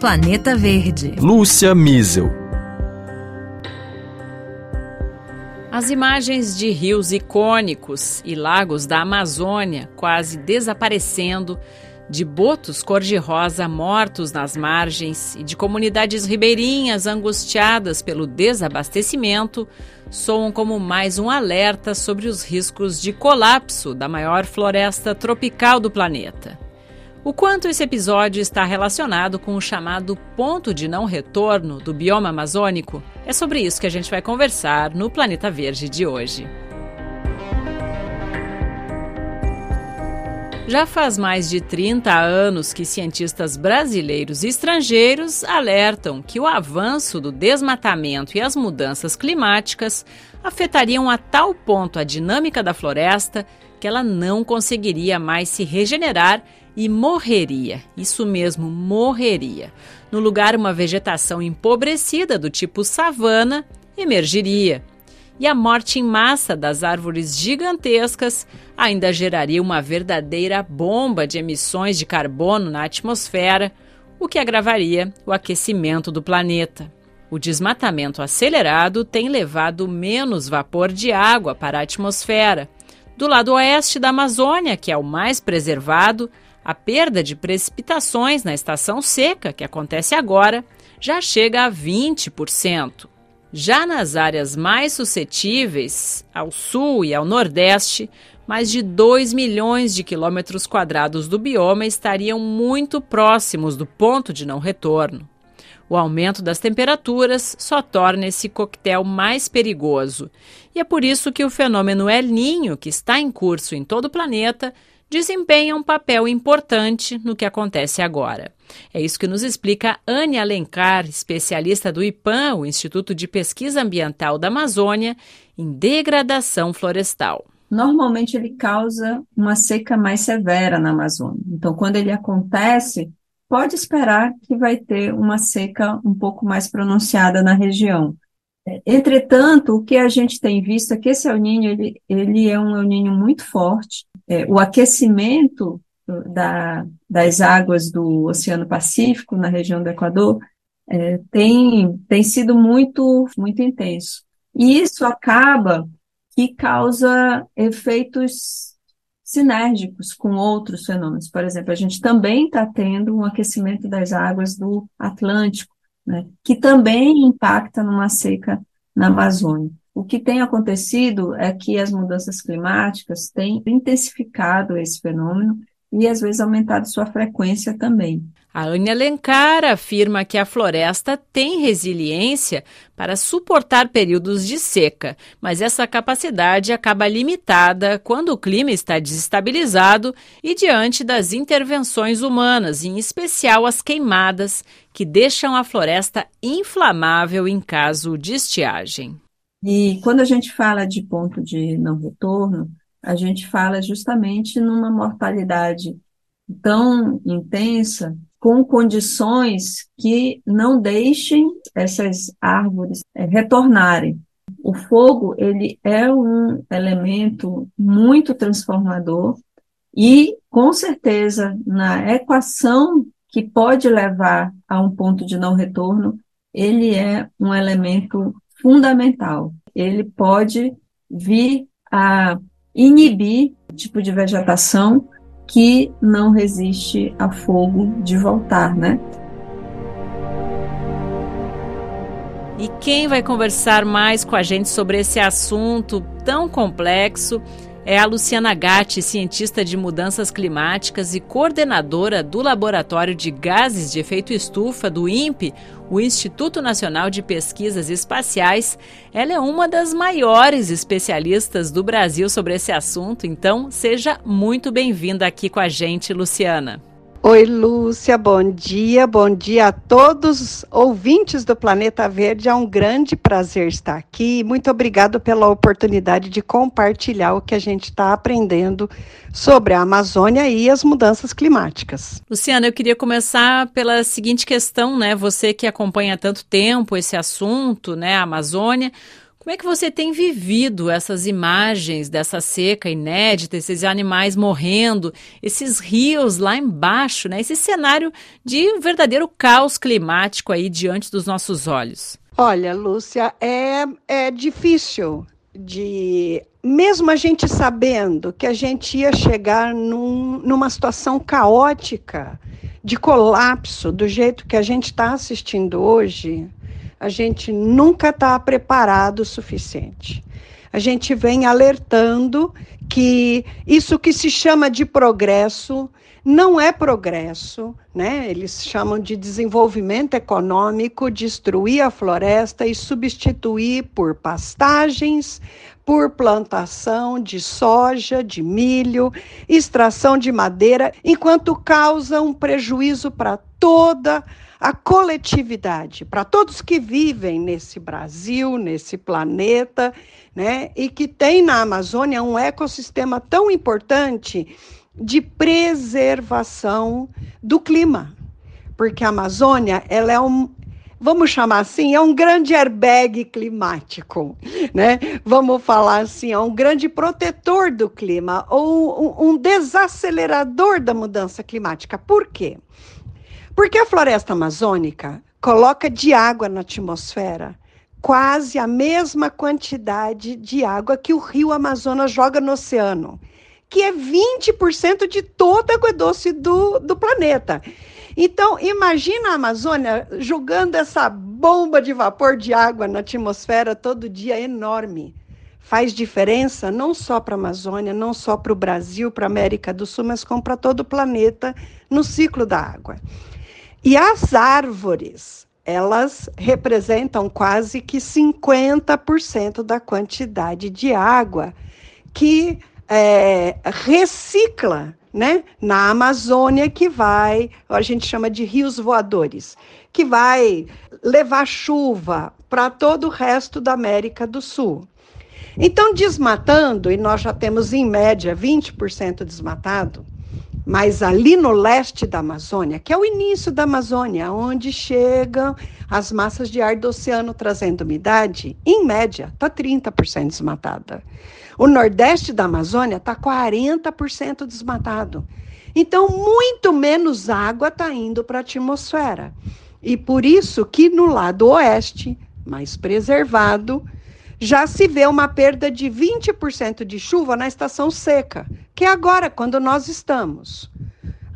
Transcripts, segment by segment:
Planeta Verde. Lúcia Miesel. As imagens de rios icônicos e lagos da Amazônia quase desaparecendo, de botos cor-de-rosa mortos nas margens e de comunidades ribeirinhas angustiadas pelo desabastecimento, soam como mais um alerta sobre os riscos de colapso da maior floresta tropical do planeta. O quanto esse episódio está relacionado com o chamado ponto de não retorno do bioma amazônico, é sobre isso que a gente vai conversar no Planeta Verde de hoje. Já faz mais de 30 anos que cientistas brasileiros e estrangeiros alertam que o avanço do desmatamento e as mudanças climáticas afetariam a tal ponto a dinâmica da floresta que ela não conseguiria mais se regenerar e morreria. Isso mesmo, morreria. No lugar, uma vegetação empobrecida do tipo savana emergiria. E a morte em massa das árvores gigantescas ainda geraria uma verdadeira bomba de emissões de carbono na atmosfera, o que agravaria o aquecimento do planeta. O desmatamento acelerado tem levado menos vapor de água para a atmosfera. Do lado oeste da Amazônia, que é o mais preservado, a perda de precipitações na estação seca, que acontece agora, já chega a 20%. Já nas áreas mais suscetíveis, ao sul e ao nordeste, mais de 2 milhões de quilômetros quadrados do bioma estariam muito próximos do ponto de não retorno. O aumento das temperaturas só torna esse coquetel mais perigoso. E é por isso que o fenômeno El Ninho, que está em curso em todo o planeta, desempenha um papel importante no que acontece agora. É isso que nos explica Anne Alencar, especialista do IPAM, o Instituto de Pesquisa Ambiental da Amazônia, em degradação florestal. Normalmente ele causa uma seca mais severa na Amazônia. Então, quando ele acontece, pode esperar que vai ter uma seca um pouco mais pronunciada na região. Entretanto, o que a gente tem visto é que esse El ele, ele é um El muito forte, é, o aquecimento da, das águas do Oceano Pacífico, na região do Equador, é, tem, tem sido muito, muito intenso. E isso acaba que causa efeitos sinérgicos com outros fenômenos. Por exemplo, a gente também está tendo um aquecimento das águas do Atlântico, né, que também impacta numa seca na Amazônia. O que tem acontecido é que as mudanças climáticas têm intensificado esse fenômeno e às vezes aumentado sua frequência também. A Ania Alencar afirma que a floresta tem resiliência para suportar períodos de seca, mas essa capacidade acaba limitada quando o clima está desestabilizado e diante das intervenções humanas, em especial as queimadas, que deixam a floresta inflamável em caso de estiagem. E quando a gente fala de ponto de não retorno, a gente fala justamente numa mortalidade tão intensa, com condições que não deixem essas árvores é, retornarem. O fogo, ele é um elemento muito transformador e, com certeza, na equação que pode levar a um ponto de não retorno, ele é um elemento fundamental. Ele pode vir a inibir o tipo de vegetação que não resiste a fogo de voltar, né? E quem vai conversar mais com a gente sobre esse assunto tão complexo é a Luciana Gatti, cientista de mudanças climáticas e coordenadora do Laboratório de Gases de Efeito Estufa do INPE, o Instituto Nacional de Pesquisas Espaciais. Ela é uma das maiores especialistas do Brasil sobre esse assunto, então seja muito bem-vinda aqui com a gente, Luciana. Oi, Lúcia, bom dia, bom dia a todos os ouvintes do Planeta Verde. É um grande prazer estar aqui. Muito obrigado pela oportunidade de compartilhar o que a gente está aprendendo sobre a Amazônia e as mudanças climáticas. Luciana, eu queria começar pela seguinte questão, né? Você que acompanha há tanto tempo esse assunto, né, a Amazônia, Como é que você tem vivido essas imagens dessa seca inédita, esses animais morrendo, esses rios lá embaixo, né? Esse cenário de um verdadeiro caos climático aí diante dos nossos olhos? Olha, Lúcia, é, é difícil de. Mesmo a gente sabendo que a gente ia chegar num, numa situação caótica, de colapso, do jeito que a gente está assistindo hoje, a gente nunca está preparado o suficiente. A gente vem alertando que isso que se chama de progresso não é progresso, né? Eles chamam de desenvolvimento econômico, destruir a floresta e substituir por pastagens, por plantação de soja, de milho, extração de madeira, enquanto causa um prejuízo para toda a a coletividade, para todos que vivem nesse Brasil, nesse planeta, né, e que tem na Amazônia um ecossistema tão importante de preservação do clima. Porque a Amazônia, ela é um, vamos chamar assim, é um grande airbag climático, né? Vamos falar assim, é um grande protetor do clima ou um, um desacelerador da mudança climática. Por quê? Porque a floresta amazônica coloca de água na atmosfera quase a mesma quantidade de água que o rio Amazonas joga no oceano, que é 20% de toda a água doce do, do planeta. Então, imagina a Amazônia jogando essa bomba de vapor de água na atmosfera todo dia enorme. Faz diferença não só para a Amazônia, não só para o Brasil, para a América do Sul, mas como para todo o planeta no ciclo da água. E as árvores, elas representam quase que 50% da quantidade de água que é, recicla né, na Amazônia, que vai, a gente chama de rios voadores, que vai levar chuva para todo o resto da América do Sul. Então, desmatando, e nós já temos em média 20% desmatado, mas ali no leste da Amazônia, que é o início da Amazônia, onde chegam as massas de ar do oceano trazendo umidade, em média, está 30% desmatada. O nordeste da Amazônia está 40% desmatado. Então, muito menos água está indo para a atmosfera. E por isso que no lado oeste, mais preservado, já se vê uma perda de 20% de chuva na estação seca, que é agora, quando nós estamos.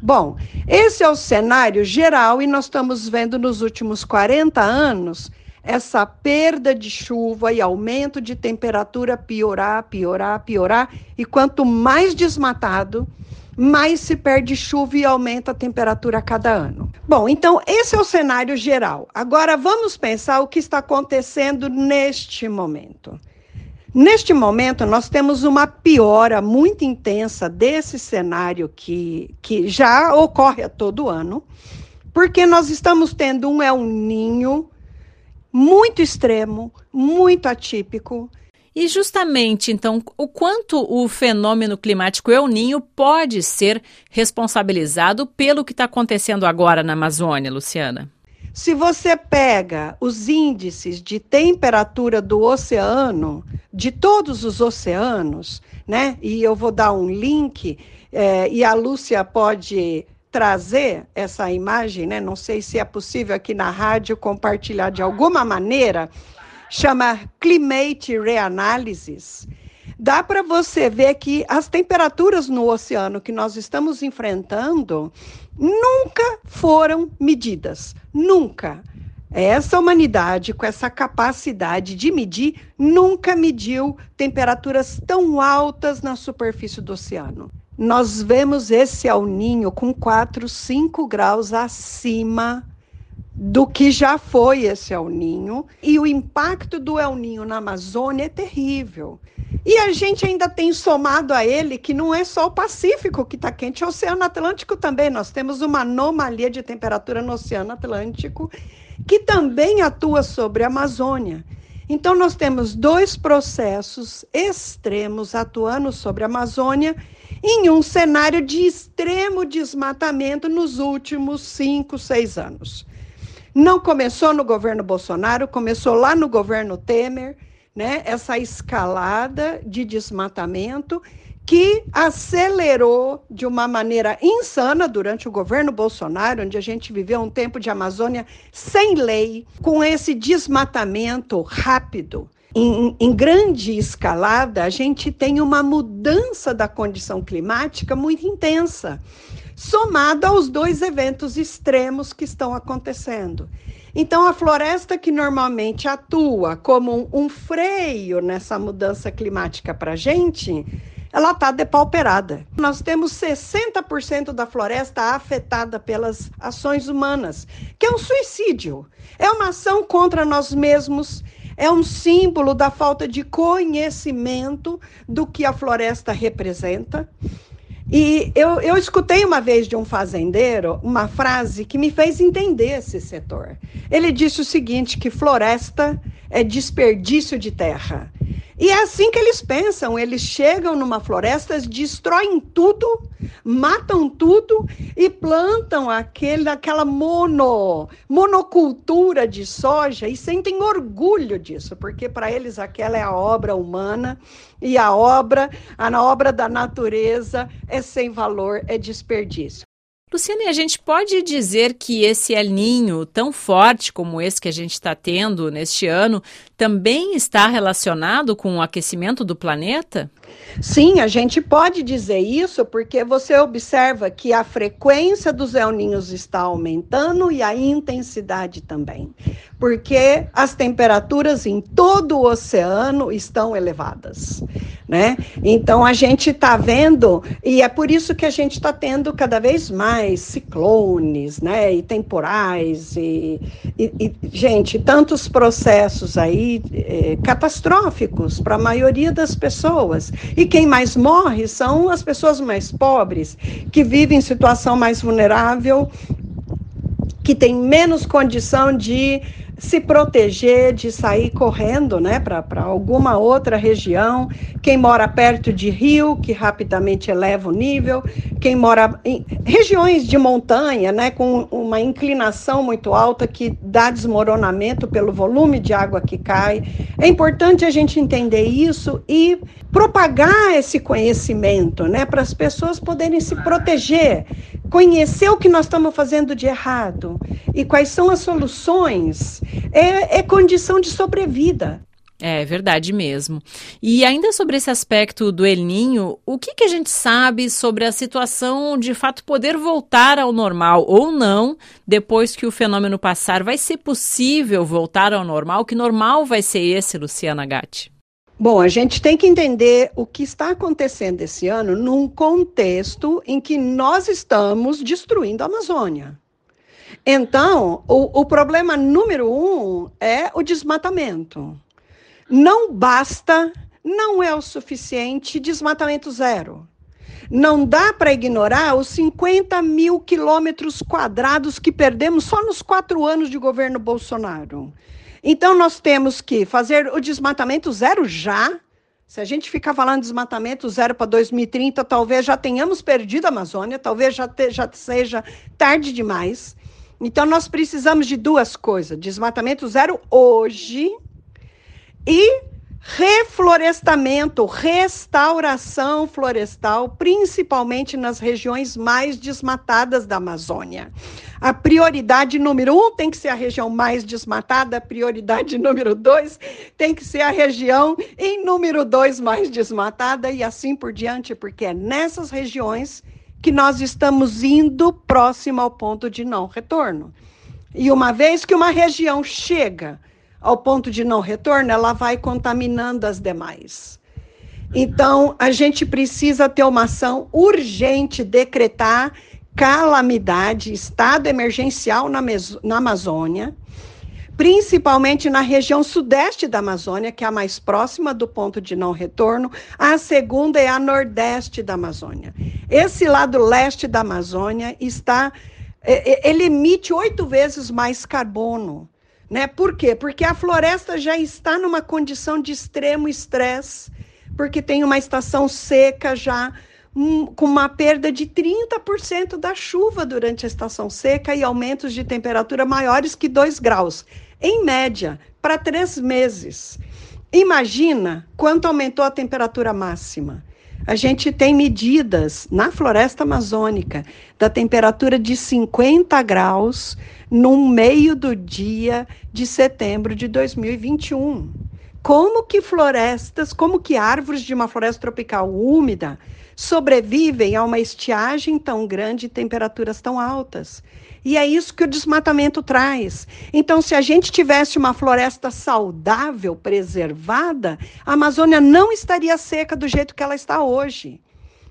Bom, esse é o cenário geral e nós estamos vendo nos últimos 40 anos essa perda de chuva e aumento de temperatura piorar, piorar, piorar. E quanto mais desmatado, mais se perde chuva e aumenta a temperatura a cada ano. Bom, então esse é o cenário geral. Agora vamos pensar o que está acontecendo neste momento. Neste momento, nós temos uma piora muito intensa desse cenário que, que já ocorre a todo ano, porque nós estamos tendo um El Ninho muito extremo, muito atípico, e justamente, então, o quanto o fenômeno climático El Ninho pode ser responsabilizado pelo que está acontecendo agora na Amazônia, Luciana? Se você pega os índices de temperatura do oceano, de todos os oceanos, né? E eu vou dar um link, é, e a Lúcia pode trazer essa imagem, né? Não sei se é possível aqui na rádio compartilhar de alguma maneira chama Climate Reanalysis, dá para você ver que as temperaturas no oceano que nós estamos enfrentando nunca foram medidas. Nunca. Essa humanidade, com essa capacidade de medir, nunca mediu temperaturas tão altas na superfície do oceano. Nós vemos esse El Ninho com 4, 5 graus acima do que já foi esse El Ninho, e o impacto do El Ninho na Amazônia é terrível. E a gente ainda tem somado a ele que não é só o Pacífico que está quente, é o Oceano Atlântico também. Nós temos uma anomalia de temperatura no Oceano Atlântico que também atua sobre a Amazônia. Então, nós temos dois processos extremos atuando sobre a Amazônia em um cenário de extremo desmatamento nos últimos cinco, seis anos. Não começou no governo Bolsonaro, começou lá no governo Temer, né, essa escalada de desmatamento que acelerou de uma maneira insana durante o governo Bolsonaro, onde a gente viveu um tempo de Amazônia sem lei, com esse desmatamento rápido. Em, em, grande escalada, a gente tem uma mudança da condição climática muito intensa, somada aos dois eventos extremos que estão acontecendo. Então, a floresta que normalmente atua como um, um freio nessa mudança climática para a gente, ela está depauperada. Nós temos 60% da floresta afetada pelas ações humanas, que é um suicídio. É uma ação contra nós mesmos, é um símbolo da falta de conhecimento do que a floresta representa. E eu, eu escutei uma vez de um fazendeiro uma frase que me fez entender esse setor. Ele disse o seguinte: que floresta é desperdício de terra. E é assim que eles pensam. Eles chegam numa floresta, destroem tudo, matam tudo e plantam aquele, aquela mono, monocultura de soja e sentem orgulho disso, porque para eles aquela é a obra humana e a obra, a obra da natureza é sem valor, é desperdício. Luciane, a gente pode dizer que esse El Ninho, tão forte como esse que a gente está tendo neste ano, também está relacionado com o aquecimento do planeta? Sim, a gente pode dizer isso porque você observa que a frequência dos El Ninhos está aumentando e a intensidade também, porque as temperaturas em todo o oceano estão elevadas, né? Então a gente está vendo e é por isso que a gente está tendo cada vez mais ciclones, né? E temporais e, e, e gente, tantos processos aí é, catastróficos para a maioria das pessoas. E quem mais morre são as pessoas mais pobres, que vivem em situação mais vulnerável, que têm menos condição de se proteger de sair correndo né, para alguma outra região. Quem mora perto de rio, que rapidamente eleva o nível. Quem mora em regiões de montanha, né, com uma inclinação muito alta, que dá desmoronamento pelo volume de água que cai. É importante a gente entender isso e propagar esse conhecimento né, para as pessoas poderem se proteger conhecer o que nós estamos fazendo de errado e quais são as soluções, é, é condição de sobrevida. É verdade mesmo. E ainda sobre esse aspecto do El Ninho, o que, que a gente sabe sobre a situação de fato poder voltar ao normal ou não depois que o fenômeno passar? Vai ser possível voltar ao normal? Que normal vai ser esse, Luciana Gatti? Bom, a gente tem que entender o que está acontecendo esse ano num contexto em que nós estamos destruindo a Amazônia. Então, o, o problema número um é o desmatamento. Não basta, não é o suficiente desmatamento zero. Não dá para ignorar os 50 mil quilômetros quadrados que perdemos só nos quatro anos de governo Bolsonaro. Então, nós temos que fazer o desmatamento zero já. Se a gente ficar falando de desmatamento zero para 2030, talvez já tenhamos perdido a Amazônia, talvez já, te, já seja tarde demais. Então, nós precisamos de duas coisas: desmatamento zero hoje e reflorestamento, restauração florestal, principalmente nas regiões mais desmatadas da Amazônia. A prioridade número um tem que ser a região mais desmatada, a prioridade número dois tem que ser a região em número dois mais desmatada e assim por diante, porque é nessas regiões que nós estamos indo próximo ao ponto de não retorno. E uma vez que uma região chega ao ponto de não retorno, ela vai contaminando as demais. Então, a gente precisa ter uma ação urgente, decretar calamidade, estado emergencial na, na Amazônia, principalmente na região sudeste da Amazônia, que é a mais próxima do ponto de não retorno. A segunda é a nordeste da Amazônia. Esse lado leste da Amazônia está, é, é, ele emite oito vezes mais carbono né? Por quê? Porque a floresta já está numa condição de extremo estresse, porque tem uma estação seca já, um, com uma perda de 30% da chuva durante a estação seca e aumentos de temperatura maiores que 2 graus, em média, para três meses. Imagina quanto aumentou a temperatura máxima. A gente tem medidas na floresta amazônica da temperatura de 50 graus no meio do dia de setembro de 2021. Como que florestas, como que árvores de uma floresta tropical úmida sobrevivem a uma estiagem tão grande e temperaturas tão altas? E é isso que o desmatamento traz. Então, se a gente tivesse uma floresta saudável, preservada, a Amazônia não estaria seca do jeito que ela está hoje.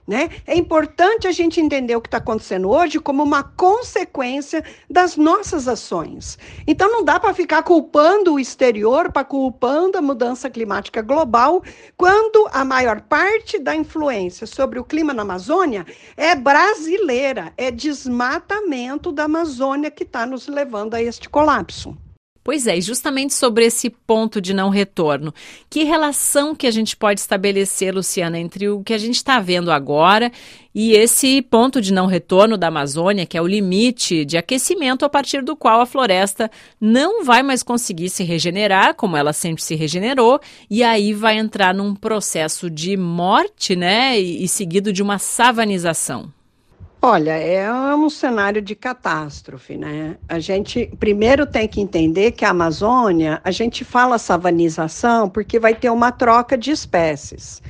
Né? É importante a gente entender o que está acontecendo hoje como uma consequência das nossas ações. Então não dá para ficar culpando o exterior, para culpando a mudança climática global, quando a maior parte da influência sobre o clima na Amazônia é brasileira, é desmatamento da Amazônia que está nos levando a este colapso. Pois é, e justamente sobre esse ponto de não retorno, que relação que a gente pode estabelecer, Luciana, entre o que a gente está vendo agora e esse ponto de não retorno da Amazônia, que é o limite de aquecimento a partir do qual a floresta não vai mais conseguir se regenerar, como ela sempre se regenerou, e aí vai entrar num processo de morte, né, e, e seguido de uma savanização. Olha, é um cenário de catástrofe, né? A gente primeiro tem que entender que a Amazônia, a gente fala savanização porque vai ter uma troca de espécies.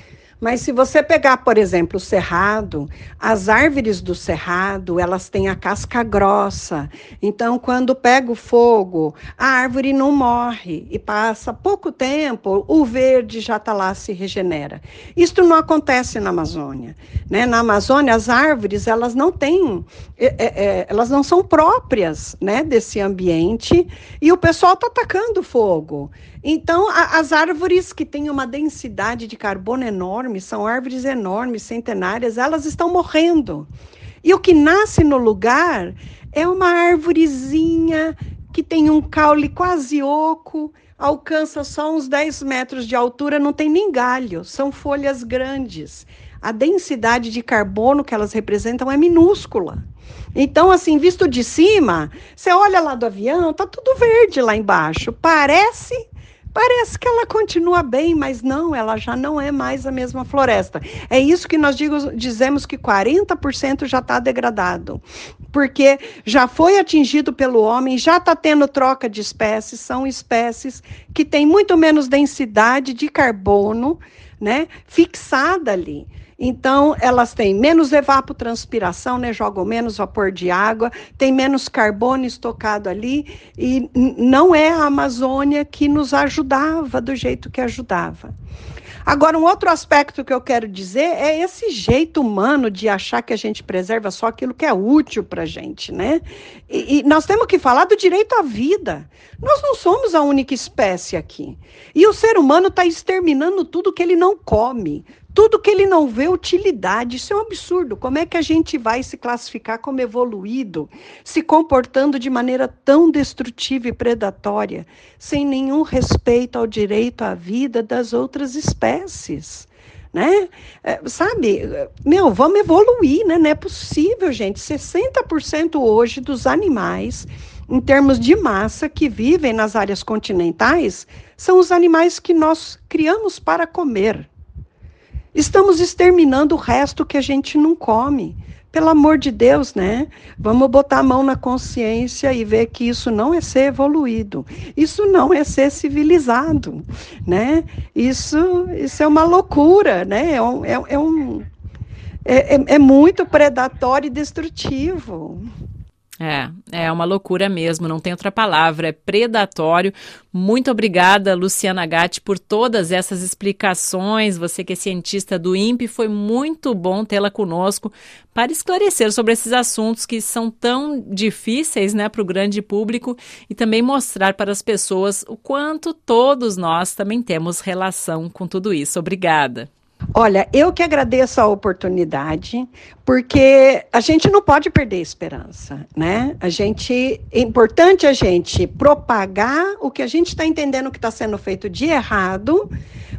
Mas se você pegar, por exemplo, o cerrado, as árvores do cerrado, elas têm a casca grossa. Então, quando pega o fogo, a árvore não morre e passa pouco tempo, o verde já está lá, se regenera. Isto não acontece na Amazônia. Né? Na Amazônia, as árvores, elas não têm, é, é, é elas não são próprias né, desse ambiente e o pessoal está atacando fogo. Então, a, as árvores que têm uma densidade de carbono enorme, são árvores enormes, centenárias, elas estão morrendo. E o que nasce no lugar é uma árvorezinha que tem um caule quase oco, alcança só uns 10 metros de altura, não tem nem galho, são folhas grandes. A densidade de carbono que elas representam é minúscula. Então, assim, visto de cima, você olha lá do avião, tá tudo verde lá embaixo. Parece Parece que ela continua bem, mas não, ela já não é mais a mesma floresta. É isso que nós digo, dizemos que 40% já está degradado, porque já foi atingido pelo homem, já está tendo troca de espécies, são espécies que têm muito menos densidade de carbono, né, fixada ali. Então, elas têm menos evapotranspiração, né, jogam menos vapor de água, tem menos carbono estocado ali, e não é a Amazônia que nos ajudava do jeito que ajudava. Agora, um outro aspecto que eu quero dizer é esse jeito humano de achar que a gente preserva só aquilo que é útil para a gente, né? E, e, nós temos que falar do direito à vida. Nós não somos a única espécie aqui. E o ser humano está exterminando tudo que ele não come, tudo que ele não vê utilidade, isso é um absurdo. Como é que a gente vai se classificar como evoluído, se comportando de maneira tão destrutiva e predatória, sem nenhum respeito ao direito à vida das outras espécies? Né? É, sabe, meu, vamos evoluir, né? Não é possível, gente. 60% hoje dos animais, em termos de massa, que vivem nas áreas continentais, são os animais que nós criamos para comer. Estamos exterminando o resto que a gente não come. Pelo amor de Deus, né? Vamos botar a mão na consciência e ver que isso não é ser evoluído. Isso não é ser civilizado, né? Isso, isso é uma loucura, né? É, um, é, é um é, é, é muito predatório e destrutivo. É, é uma loucura mesmo, não tem outra palavra, é predatório. Muito obrigada, Luciana Gatti, por todas essas explicações. Você que é cientista do INPE, foi muito bom tê-la conosco para esclarecer sobre esses assuntos que são tão difíceis né, para o grande público e também mostrar para as pessoas o quanto todos nós também temos relação com tudo isso. Obrigada. Olha, eu que agradeço a oportunidade, porque a gente não pode perder a esperança, né? A gente é importante a gente propagar o que a gente está entendendo que está sendo feito de errado,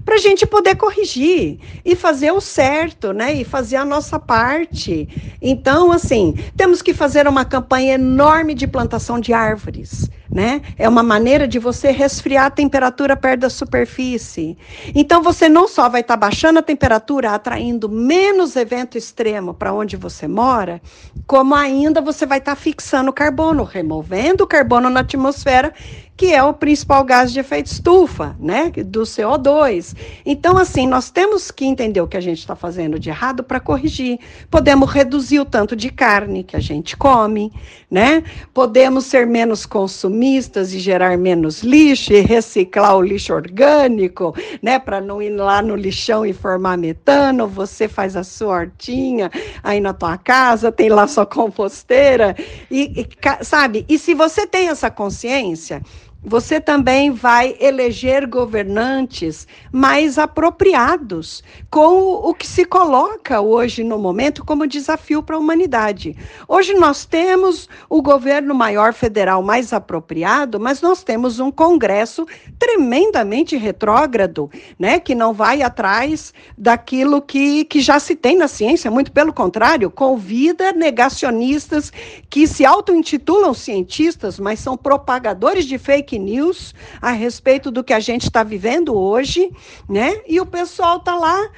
para a gente poder corrigir e fazer o certo, né? E fazer a nossa parte. Então, assim, temos que fazer uma campanha enorme de plantação de árvores né? É uma maneira de você resfriar a temperatura perto da superfície. Então você não só vai estar tá baixando a temperatura, atraindo menos evento extremo para onde você mora, como ainda você vai estar tá fixando carbono, removendo carbono na atmosfera que é o principal gás de efeito estufa, né, do CO2. Então, assim, nós temos que entender o que a gente está fazendo de errado para corrigir. Podemos reduzir o tanto de carne que a gente come, né? Podemos ser menos consumistas e gerar menos lixo e reciclar o lixo orgânico, né, para não ir lá no lixão e formar metano. Você faz a sua hortinha aí na tua casa, tem lá sua composteira e, e sabe? E se você tem essa consciência, você também vai eleger governantes mais apropriados com o que se coloca hoje no momento como desafio para a humanidade. Hoje nós temos o governo maior federal mais apropriado, mas nós temos um Congresso tremendamente retrógrado, né, que não vai atrás daquilo que, que já se tem na ciência, muito pelo contrário, convida negacionistas que se auto-intitulam cientistas, mas são propagadores de fake fake news a respeito do que a gente está vivendo hoje, né? E o pessoal está lá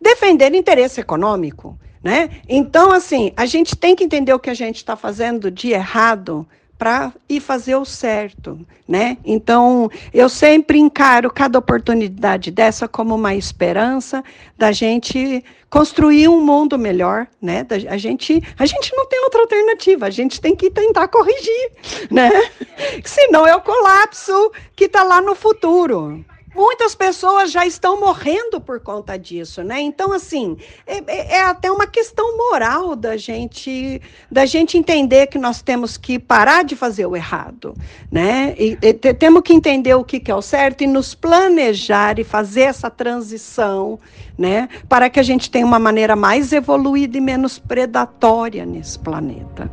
defendendo interesse econômico, né? Então, assim, a gente tem que entender o que a gente está fazendo de errado para ir fazer o certo, né? Então, eu sempre encaro cada oportunidade dessa como uma esperança da gente construir um mundo melhor, né? Da, a gente, a gente não tem outra alternativa, a gente tem que tentar corrigir, né? Senão é o colapso que está lá no futuro muitas pessoas já estão morrendo por conta disso, né? Então, assim, é, é, é, até uma questão moral da gente, da gente entender que nós temos que parar de fazer o errado, né? E, e temos que entender o que, que é o certo e nos planejar e fazer essa transição, né? Para que a gente tenha uma maneira mais evoluída e menos predatória nesse planeta.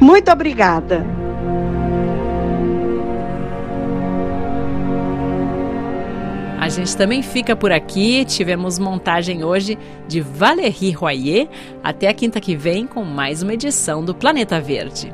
Muito obrigada. A gente também fica por aqui. Tivemos montagem hoje de Valérie Royer. Até a quinta que vem com mais uma edição do Planeta Verde.